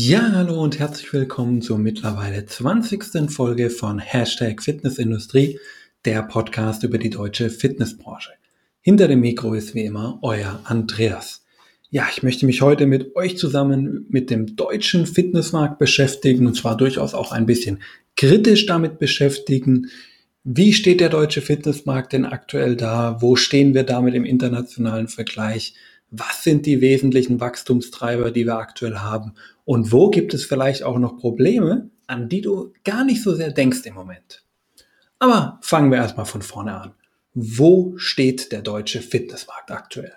Ja, hallo und herzlich willkommen zur mittlerweile 20. Folge von Hashtag Fitnessindustrie, der Podcast über die deutsche Fitnessbranche. Hinter dem Mikro ist wie immer euer Andreas. Ja, ich möchte mich heute mit euch zusammen mit dem deutschen Fitnessmarkt beschäftigen und zwar durchaus auch ein bisschen kritisch damit beschäftigen. Wie steht der deutsche Fitnessmarkt denn aktuell da? Wo stehen wir damit im internationalen Vergleich? Was sind die wesentlichen Wachstumstreiber, die wir aktuell haben? Und wo gibt es vielleicht auch noch Probleme, an die du gar nicht so sehr denkst im Moment? Aber fangen wir erstmal von vorne an. Wo steht der deutsche Fitnessmarkt aktuell?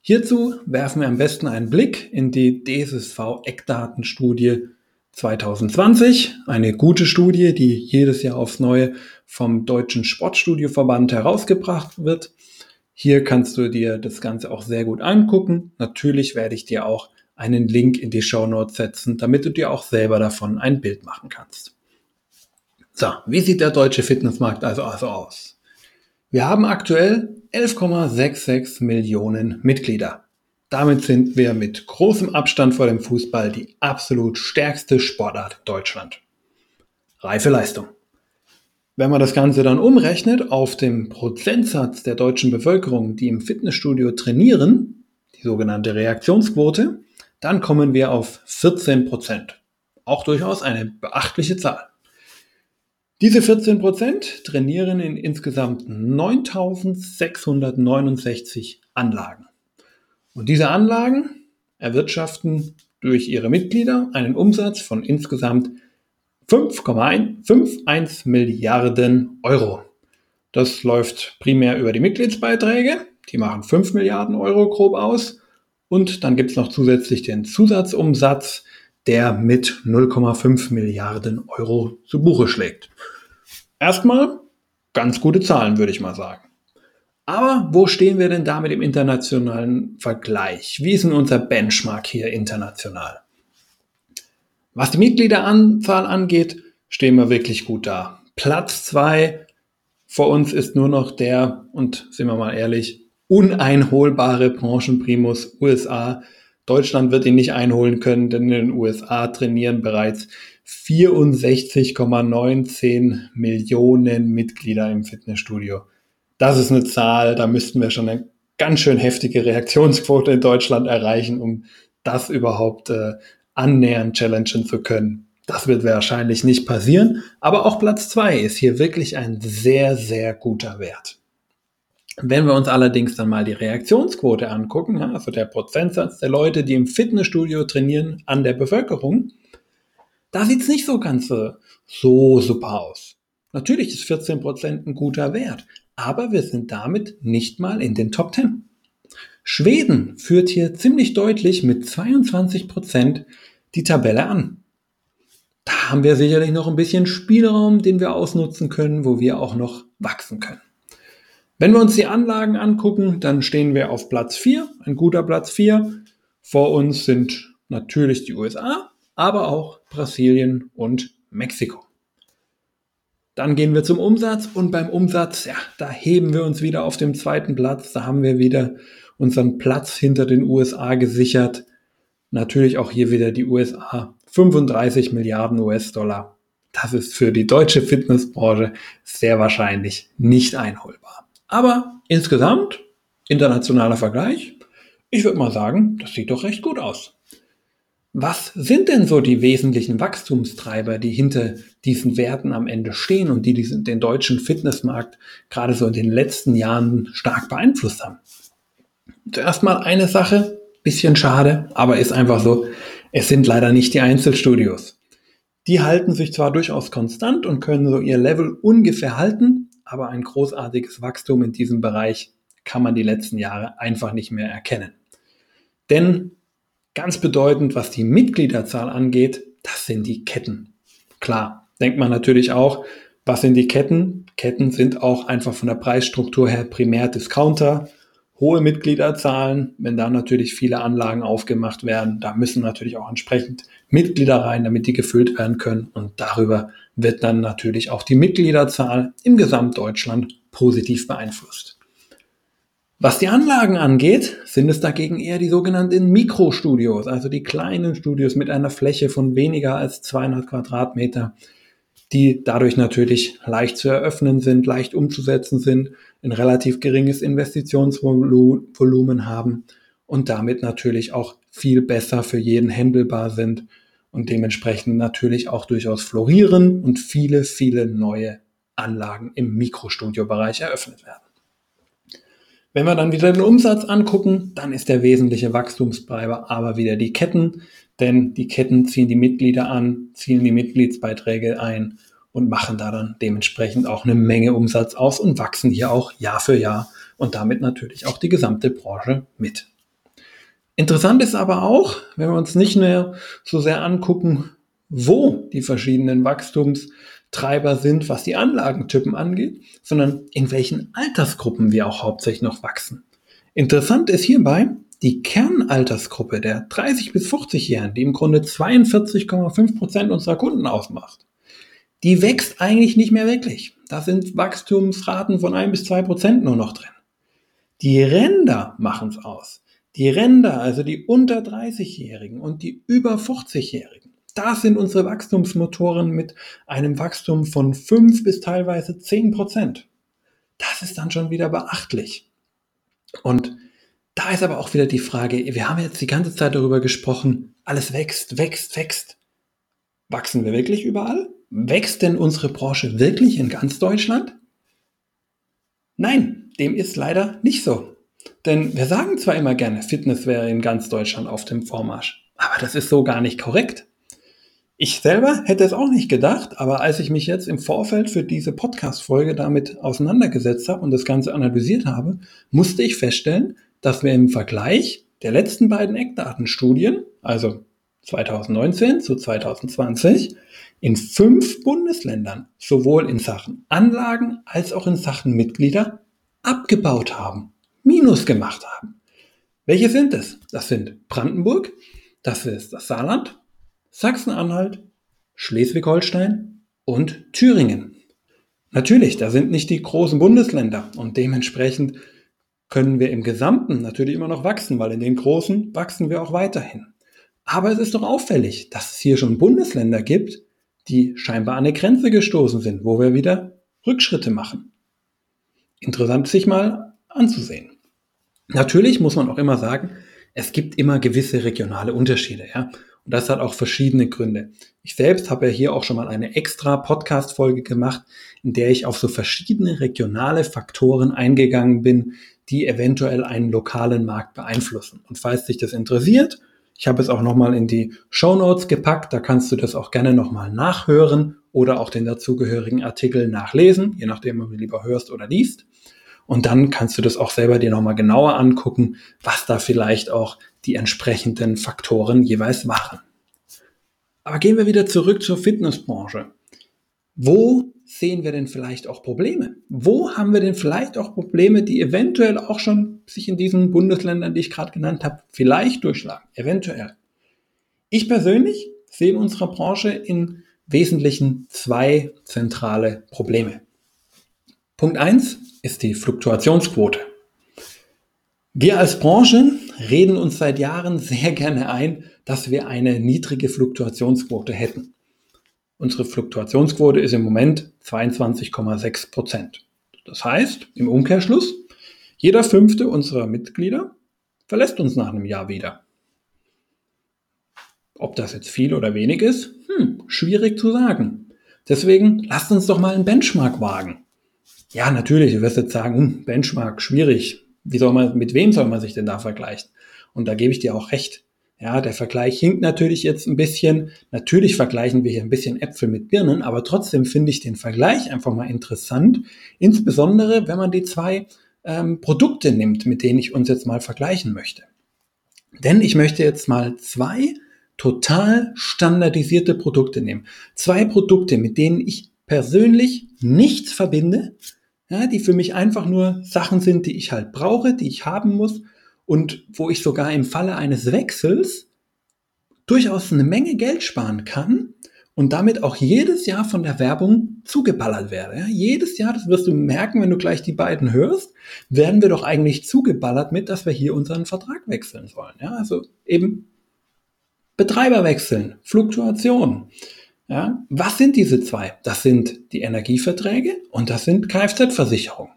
Hierzu werfen wir am besten einen Blick in die DSSV Eckdatenstudie 2020, eine gute Studie, die jedes Jahr aufs Neue vom Deutschen Sportstudioverband herausgebracht wird. Hier kannst du dir das Ganze auch sehr gut angucken. Natürlich werde ich dir auch einen Link in die Show Notes setzen, damit du dir auch selber davon ein Bild machen kannst. So, wie sieht der deutsche Fitnessmarkt also, also aus? Wir haben aktuell 11,66 Millionen Mitglieder. Damit sind wir mit großem Abstand vor dem Fußball die absolut stärkste Sportart Deutschland. Reife Leistung. Wenn man das Ganze dann umrechnet auf den Prozentsatz der deutschen Bevölkerung, die im Fitnessstudio trainieren, die sogenannte Reaktionsquote, dann kommen wir auf 14 Prozent. Auch durchaus eine beachtliche Zahl. Diese 14 Prozent trainieren in insgesamt 9669 Anlagen. Und diese Anlagen erwirtschaften durch ihre Mitglieder einen Umsatz von insgesamt 5,51 Milliarden Euro. Das läuft primär über die Mitgliedsbeiträge. Die machen 5 Milliarden Euro grob aus. Und dann gibt es noch zusätzlich den Zusatzumsatz, der mit 0,5 Milliarden Euro zu Buche schlägt. Erstmal ganz gute Zahlen, würde ich mal sagen. Aber wo stehen wir denn damit im internationalen Vergleich? Wie ist denn unser Benchmark hier international? Was die Mitgliederanzahl angeht, stehen wir wirklich gut da. Platz zwei vor uns ist nur noch der, und sind wir mal ehrlich, uneinholbare Branchenprimus USA. Deutschland wird ihn nicht einholen können, denn in den USA trainieren bereits 64,19 Millionen Mitglieder im Fitnessstudio. Das ist eine Zahl, da müssten wir schon eine ganz schön heftige Reaktionsquote in Deutschland erreichen, um das überhaupt äh, annähernd challengen zu können. Das wird wahrscheinlich nicht passieren, aber auch Platz zwei ist hier wirklich ein sehr, sehr guter Wert. Wenn wir uns allerdings dann mal die Reaktionsquote angucken, also der Prozentsatz der Leute, die im Fitnessstudio trainieren, an der Bevölkerung, da sieht es nicht so ganz so, so super aus. Natürlich ist 14% ein guter Wert, aber wir sind damit nicht mal in den Top 10. Schweden führt hier ziemlich deutlich mit 22% die Tabelle an. Da haben wir sicherlich noch ein bisschen Spielraum, den wir ausnutzen können, wo wir auch noch wachsen können. Wenn wir uns die Anlagen angucken, dann stehen wir auf Platz 4, ein guter Platz 4. Vor uns sind natürlich die USA, aber auch Brasilien und Mexiko. Dann gehen wir zum Umsatz und beim Umsatz, ja, da heben wir uns wieder auf dem zweiten Platz. Da haben wir wieder unseren Platz hinter den USA gesichert. Natürlich auch hier wieder die USA. 35 Milliarden US-Dollar. Das ist für die deutsche Fitnessbranche sehr wahrscheinlich nicht einholbar. Aber insgesamt, internationaler Vergleich, ich würde mal sagen, das sieht doch recht gut aus. Was sind denn so die wesentlichen Wachstumstreiber, die hinter diesen Werten am Ende stehen und die den deutschen Fitnessmarkt gerade so in den letzten Jahren stark beeinflusst haben? Zuerst mal eine Sache, bisschen schade, aber ist einfach so, es sind leider nicht die Einzelstudios. Die halten sich zwar durchaus konstant und können so ihr Level ungefähr halten, aber ein großartiges Wachstum in diesem Bereich kann man die letzten Jahre einfach nicht mehr erkennen. Denn ganz bedeutend, was die Mitgliederzahl angeht, das sind die Ketten. Klar, denkt man natürlich auch, was sind die Ketten? Ketten sind auch einfach von der Preisstruktur her primär Discounter, hohe Mitgliederzahlen, wenn da natürlich viele Anlagen aufgemacht werden, da müssen natürlich auch entsprechend Mitglieder rein, damit die gefüllt werden können und darüber wird dann natürlich auch die Mitgliederzahl im Gesamtdeutschland positiv beeinflusst. Was die Anlagen angeht, sind es dagegen eher die sogenannten Mikrostudios, also die kleinen Studios mit einer Fläche von weniger als 200 Quadratmeter, die dadurch natürlich leicht zu eröffnen sind, leicht umzusetzen sind, ein relativ geringes Investitionsvolumen haben und damit natürlich auch viel besser für jeden händelbar sind und dementsprechend natürlich auch durchaus florieren und viele, viele neue Anlagen im Mikrostudiobereich eröffnet werden. Wenn wir dann wieder den Umsatz angucken, dann ist der wesentliche Wachstumstreiber aber wieder die Ketten, denn die Ketten ziehen die Mitglieder an, ziehen die Mitgliedsbeiträge ein und machen da dann dementsprechend auch eine Menge Umsatz aus und wachsen hier auch Jahr für Jahr und damit natürlich auch die gesamte Branche mit. Interessant ist aber auch, wenn wir uns nicht mehr so sehr angucken, wo die verschiedenen Wachstumstreiber sind, was die Anlagentypen angeht, sondern in welchen Altersgruppen wir auch hauptsächlich noch wachsen. Interessant ist hierbei die Kernaltersgruppe der 30 bis 40-Jährigen, die im Grunde 42,5 Prozent unserer Kunden ausmacht. Die wächst eigentlich nicht mehr wirklich. Da sind Wachstumsraten von 1 bis 2 Prozent nur noch drin. Die Ränder machen es aus. Die Ränder, also die unter 30-Jährigen und die über 40-Jährigen, das sind unsere Wachstumsmotoren mit einem Wachstum von 5 bis teilweise 10 Prozent. Das ist dann schon wieder beachtlich. Und da ist aber auch wieder die Frage, wir haben jetzt die ganze Zeit darüber gesprochen, alles wächst, wächst, wächst. Wachsen wir wirklich überall? Wächst denn unsere Branche wirklich in ganz Deutschland? Nein, dem ist leider nicht so. Denn wir sagen zwar immer gerne, Fitness wäre in ganz Deutschland auf dem Vormarsch, aber das ist so gar nicht korrekt. Ich selber hätte es auch nicht gedacht, aber als ich mich jetzt im Vorfeld für diese Podcast-Folge damit auseinandergesetzt habe und das Ganze analysiert habe, musste ich feststellen, dass wir im Vergleich der letzten beiden Eckdatenstudien, also 2019 zu 2020, in fünf Bundesländern sowohl in Sachen Anlagen als auch in Sachen Mitglieder abgebaut haben. Minus gemacht haben. Welche sind es? Das sind Brandenburg, das ist das Saarland, Sachsen-Anhalt, Schleswig-Holstein und Thüringen. Natürlich, da sind nicht die großen Bundesländer und dementsprechend können wir im Gesamten natürlich immer noch wachsen, weil in den großen wachsen wir auch weiterhin. Aber es ist doch auffällig, dass es hier schon Bundesländer gibt, die scheinbar an eine Grenze gestoßen sind, wo wir wieder Rückschritte machen. Interessant sich mal anzusehen. Natürlich muss man auch immer sagen, es gibt immer gewisse regionale Unterschiede, ja. Und das hat auch verschiedene Gründe. Ich selbst habe ja hier auch schon mal eine extra Podcast-Folge gemacht, in der ich auf so verschiedene regionale Faktoren eingegangen bin, die eventuell einen lokalen Markt beeinflussen. Und falls dich das interessiert, ich habe es auch nochmal in die Show Notes gepackt, da kannst du das auch gerne nochmal nachhören oder auch den dazugehörigen Artikel nachlesen, je nachdem, ob du lieber hörst oder liest. Und dann kannst du das auch selber dir nochmal genauer angucken, was da vielleicht auch die entsprechenden Faktoren jeweils waren. Aber gehen wir wieder zurück zur Fitnessbranche. Wo sehen wir denn vielleicht auch Probleme? Wo haben wir denn vielleicht auch Probleme, die eventuell auch schon sich in diesen Bundesländern, die ich gerade genannt habe, vielleicht durchschlagen? Eventuell. Ich persönlich sehe in unserer Branche in Wesentlichen zwei zentrale Probleme. Punkt eins ist die Fluktuationsquote. Wir als Branche reden uns seit Jahren sehr gerne ein, dass wir eine niedrige Fluktuationsquote hätten. Unsere Fluktuationsquote ist im Moment 22,6 Prozent. Das heißt, im Umkehrschluss, jeder fünfte unserer Mitglieder verlässt uns nach einem Jahr wieder. Ob das jetzt viel oder wenig ist, hm, schwierig zu sagen. Deswegen lasst uns doch mal einen Benchmark wagen. Ja, natürlich, du wirst jetzt sagen, hm, Benchmark, schwierig. Wie soll man, mit wem soll man sich denn da vergleichen? Und da gebe ich dir auch recht. Ja, der Vergleich hinkt natürlich jetzt ein bisschen. Natürlich vergleichen wir hier ein bisschen Äpfel mit Birnen, aber trotzdem finde ich den Vergleich einfach mal interessant. Insbesondere, wenn man die zwei ähm, Produkte nimmt, mit denen ich uns jetzt mal vergleichen möchte. Denn ich möchte jetzt mal zwei total standardisierte Produkte nehmen. Zwei Produkte, mit denen ich persönlich nichts verbinde, ja, die für mich einfach nur Sachen sind, die ich halt brauche, die ich haben muss und wo ich sogar im Falle eines Wechsels durchaus eine Menge Geld sparen kann und damit auch jedes Jahr von der Werbung zugeballert werde. Ja, jedes Jahr, das wirst du merken, wenn du gleich die beiden hörst, werden wir doch eigentlich zugeballert mit, dass wir hier unseren Vertrag wechseln sollen. Ja, also eben Betreiber wechseln, Fluktuation. Ja, was sind diese zwei? Das sind die Energieverträge und das sind Kfz-Versicherungen.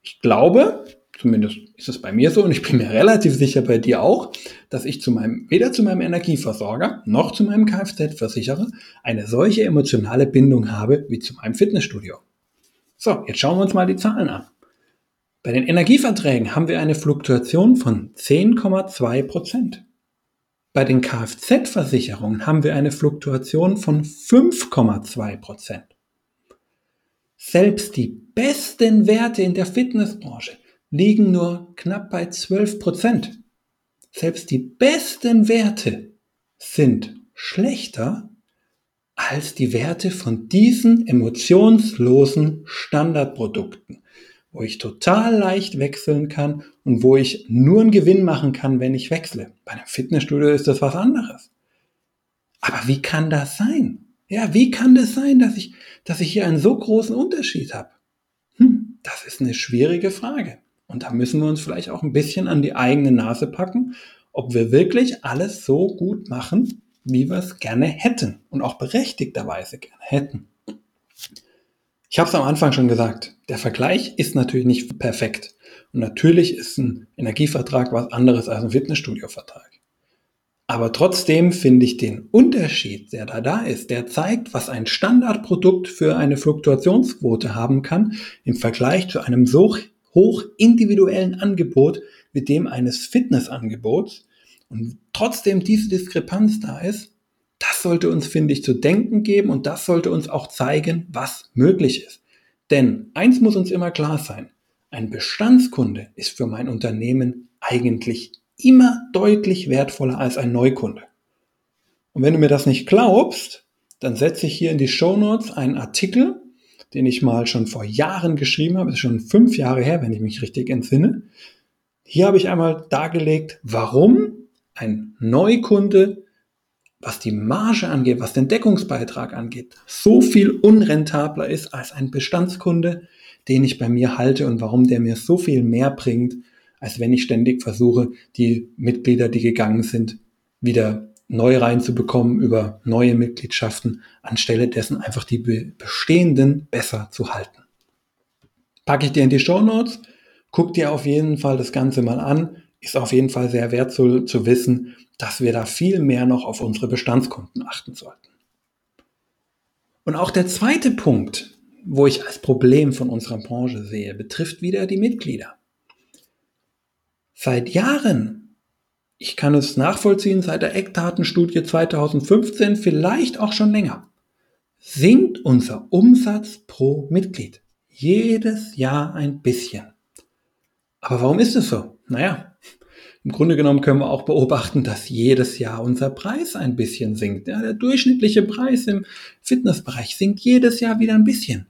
Ich glaube, zumindest ist es bei mir so und ich bin mir relativ sicher bei dir auch, dass ich zu meinem, weder zu meinem Energieversorger noch zu meinem Kfz-Versicherer eine solche emotionale Bindung habe wie zu meinem Fitnessstudio. So, jetzt schauen wir uns mal die Zahlen an. Bei den Energieverträgen haben wir eine Fluktuation von 10,2 Prozent. Bei den Kfz-Versicherungen haben wir eine Fluktuation von 5,2 Prozent. Selbst die besten Werte in der Fitnessbranche liegen nur knapp bei 12 Prozent. Selbst die besten Werte sind schlechter als die Werte von diesen emotionslosen Standardprodukten, wo ich total leicht wechseln kann und wo ich nur einen Gewinn machen kann, wenn ich wechsle. Bei einem Fitnessstudio ist das was anderes. Aber wie kann das sein? Ja, wie kann das sein, dass ich, dass ich hier einen so großen Unterschied habe? Hm, das ist eine schwierige Frage. Und da müssen wir uns vielleicht auch ein bisschen an die eigene Nase packen, ob wir wirklich alles so gut machen, wie wir es gerne hätten und auch berechtigterweise gerne hätten. Ich habe es am Anfang schon gesagt, der Vergleich ist natürlich nicht perfekt. Und natürlich ist ein Energievertrag was anderes als ein Fitnessstudio-Vertrag. Aber trotzdem finde ich den Unterschied, der da da ist, der zeigt, was ein Standardprodukt für eine Fluktuationsquote haben kann im Vergleich zu einem so hoch individuellen Angebot wie dem eines Fitnessangebots und trotzdem diese Diskrepanz da ist, das sollte uns, finde ich, zu denken geben und das sollte uns auch zeigen, was möglich ist. Denn eins muss uns immer klar sein, ein Bestandskunde ist für mein Unternehmen eigentlich immer deutlich wertvoller als ein Neukunde. Und wenn du mir das nicht glaubst, dann setze ich hier in die Show Notes einen Artikel, den ich mal schon vor Jahren geschrieben habe, das ist schon fünf Jahre her, wenn ich mich richtig entsinne. Hier habe ich einmal dargelegt, warum ein Neukunde, was die Marge angeht, was den Deckungsbeitrag angeht, so viel unrentabler ist als ein Bestandskunde, den ich bei mir halte und warum der mir so viel mehr bringt, als wenn ich ständig versuche, die Mitglieder, die gegangen sind, wieder neu reinzubekommen über neue Mitgliedschaften, anstelle dessen einfach die bestehenden besser zu halten. Packe ich dir in die Show Notes, guck dir auf jeden Fall das Ganze mal an. Ist auf jeden Fall sehr wertvoll zu wissen, dass wir da viel mehr noch auf unsere Bestandskunden achten sollten. Und auch der zweite Punkt, wo ich als Problem von unserer Branche sehe, betrifft wieder die Mitglieder. Seit Jahren ich kann es nachvollziehen seit der Eckdatenstudie 2015, vielleicht auch schon länger, sinkt unser Umsatz pro Mitglied. Jedes Jahr ein bisschen. Aber warum ist es so? Naja, im Grunde genommen können wir auch beobachten, dass jedes Jahr unser Preis ein bisschen sinkt. Ja, der durchschnittliche Preis im Fitnessbereich sinkt jedes Jahr wieder ein bisschen.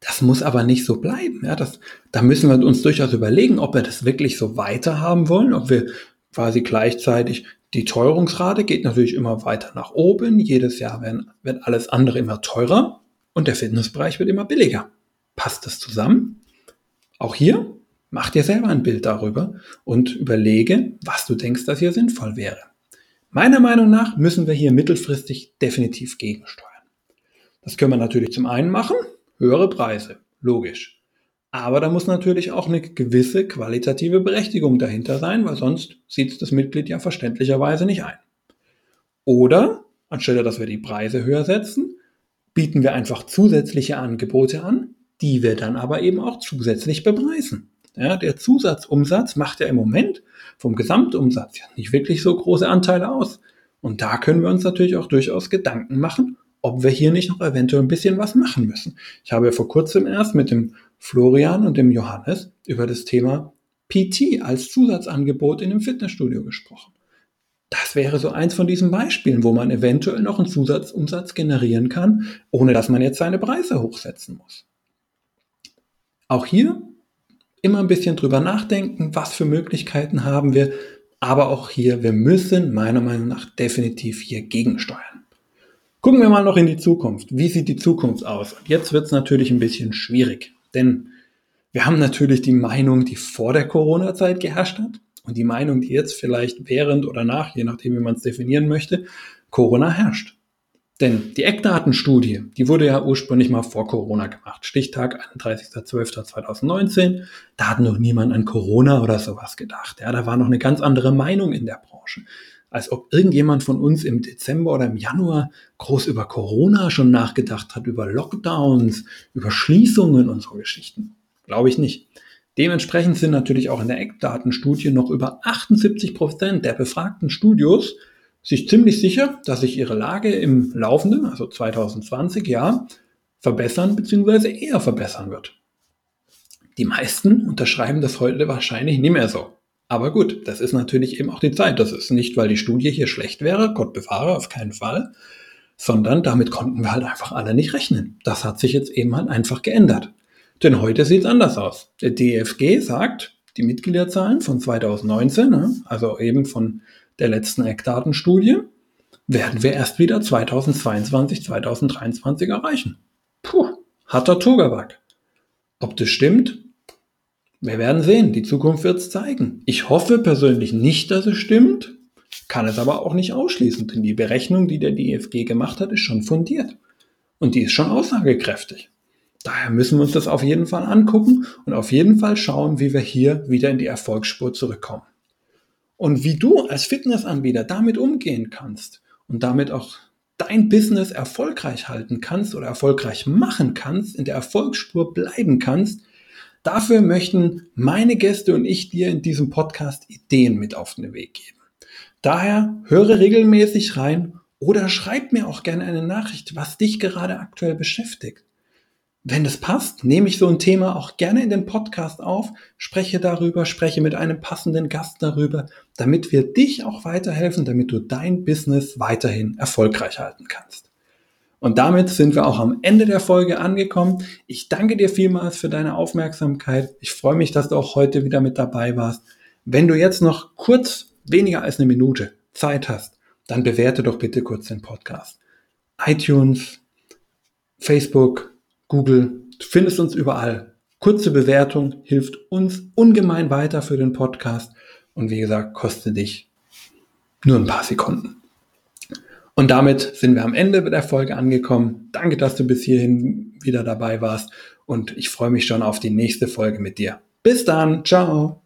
Das muss aber nicht so bleiben. Ja, das, da müssen wir uns durchaus überlegen, ob wir das wirklich so weiter haben wollen, ob wir quasi gleichzeitig die Teuerungsrate geht natürlich immer weiter nach oben. Jedes Jahr werden, wird alles andere immer teurer und der Fitnessbereich wird immer billiger. Passt das zusammen? Auch hier mach dir selber ein Bild darüber und überlege, was du denkst, dass hier sinnvoll wäre. Meiner Meinung nach müssen wir hier mittelfristig definitiv gegensteuern. Das können wir natürlich zum einen machen, höhere Preise, logisch. Aber da muss natürlich auch eine gewisse qualitative Berechtigung dahinter sein, weil sonst sieht das Mitglied ja verständlicherweise nicht ein. Oder, anstelle dass wir die Preise höher setzen, bieten wir einfach zusätzliche Angebote an, die wir dann aber eben auch zusätzlich bepreisen. Ja, der Zusatzumsatz macht ja im Moment vom Gesamtumsatz ja nicht wirklich so große Anteile aus. Und da können wir uns natürlich auch durchaus Gedanken machen, ob wir hier nicht noch eventuell ein bisschen was machen müssen. Ich habe ja vor kurzem erst mit dem Florian und dem Johannes über das Thema PT als Zusatzangebot in einem Fitnessstudio gesprochen. Das wäre so eins von diesen Beispielen, wo man eventuell noch einen Zusatzumsatz generieren kann, ohne dass man jetzt seine Preise hochsetzen muss. Auch hier immer ein bisschen drüber nachdenken, was für Möglichkeiten haben wir, aber auch hier, wir müssen meiner Meinung nach definitiv hier gegensteuern. Gucken wir mal noch in die Zukunft. Wie sieht die Zukunft aus? Und jetzt wird es natürlich ein bisschen schwierig, denn wir haben natürlich die Meinung, die vor der Corona-Zeit geherrscht hat und die Meinung, die jetzt vielleicht während oder nach, je nachdem, wie man es definieren möchte, Corona herrscht. Denn die Eckdatenstudie, die wurde ja ursprünglich mal vor Corona gemacht. Stichtag 31.12.2019. Da hat noch niemand an Corona oder sowas gedacht. Ja, da war noch eine ganz andere Meinung in der Branche. Als ob irgendjemand von uns im Dezember oder im Januar groß über Corona schon nachgedacht hat, über Lockdowns, über Schließungen und so Geschichten. Glaube ich nicht. Dementsprechend sind natürlich auch in der Eckdatenstudie noch über 78 Prozent der befragten Studios sich ziemlich sicher, dass sich ihre Lage im laufenden, also 2020 Jahr, verbessern bzw. eher verbessern wird. Die meisten unterschreiben das heute wahrscheinlich nicht mehr so. Aber gut, das ist natürlich eben auch die Zeit. Das ist nicht, weil die Studie hier schlecht wäre, Gott bewahre, auf keinen Fall, sondern damit konnten wir halt einfach alle nicht rechnen. Das hat sich jetzt eben halt einfach geändert. Denn heute sieht es anders aus. Der DFG sagt, die Mitgliederzahlen von 2019, ne, also eben von der letzten Eckdatenstudie, werden wir erst wieder 2022, 2023 erreichen. Puh, harter Togabak. Ob das stimmt? Wir werden sehen. Die Zukunft wird es zeigen. Ich hoffe persönlich nicht, dass es stimmt, kann es aber auch nicht ausschließen, denn die Berechnung, die der DFG gemacht hat, ist schon fundiert. Und die ist schon aussagekräftig. Daher müssen wir uns das auf jeden Fall angucken und auf jeden Fall schauen, wie wir hier wieder in die Erfolgsspur zurückkommen. Und wie du als Fitnessanbieter damit umgehen kannst und damit auch dein Business erfolgreich halten kannst oder erfolgreich machen kannst, in der Erfolgsspur bleiben kannst, dafür möchten meine Gäste und ich dir in diesem Podcast Ideen mit auf den Weg geben. Daher höre regelmäßig rein oder schreib mir auch gerne eine Nachricht, was dich gerade aktuell beschäftigt. Wenn es passt, nehme ich so ein Thema auch gerne in den Podcast auf, spreche darüber, spreche mit einem passenden Gast darüber, damit wir dich auch weiterhelfen, damit du dein Business weiterhin erfolgreich halten kannst. Und damit sind wir auch am Ende der Folge angekommen. Ich danke dir vielmals für deine Aufmerksamkeit. Ich freue mich, dass du auch heute wieder mit dabei warst. Wenn du jetzt noch kurz, weniger als eine Minute Zeit hast, dann bewerte doch bitte kurz den Podcast. iTunes, Facebook, Google, du findest uns überall. Kurze Bewertung hilft uns ungemein weiter für den Podcast und wie gesagt, kostet dich nur ein paar Sekunden. Und damit sind wir am Ende der Folge angekommen. Danke, dass du bis hierhin wieder dabei warst und ich freue mich schon auf die nächste Folge mit dir. Bis dann, ciao.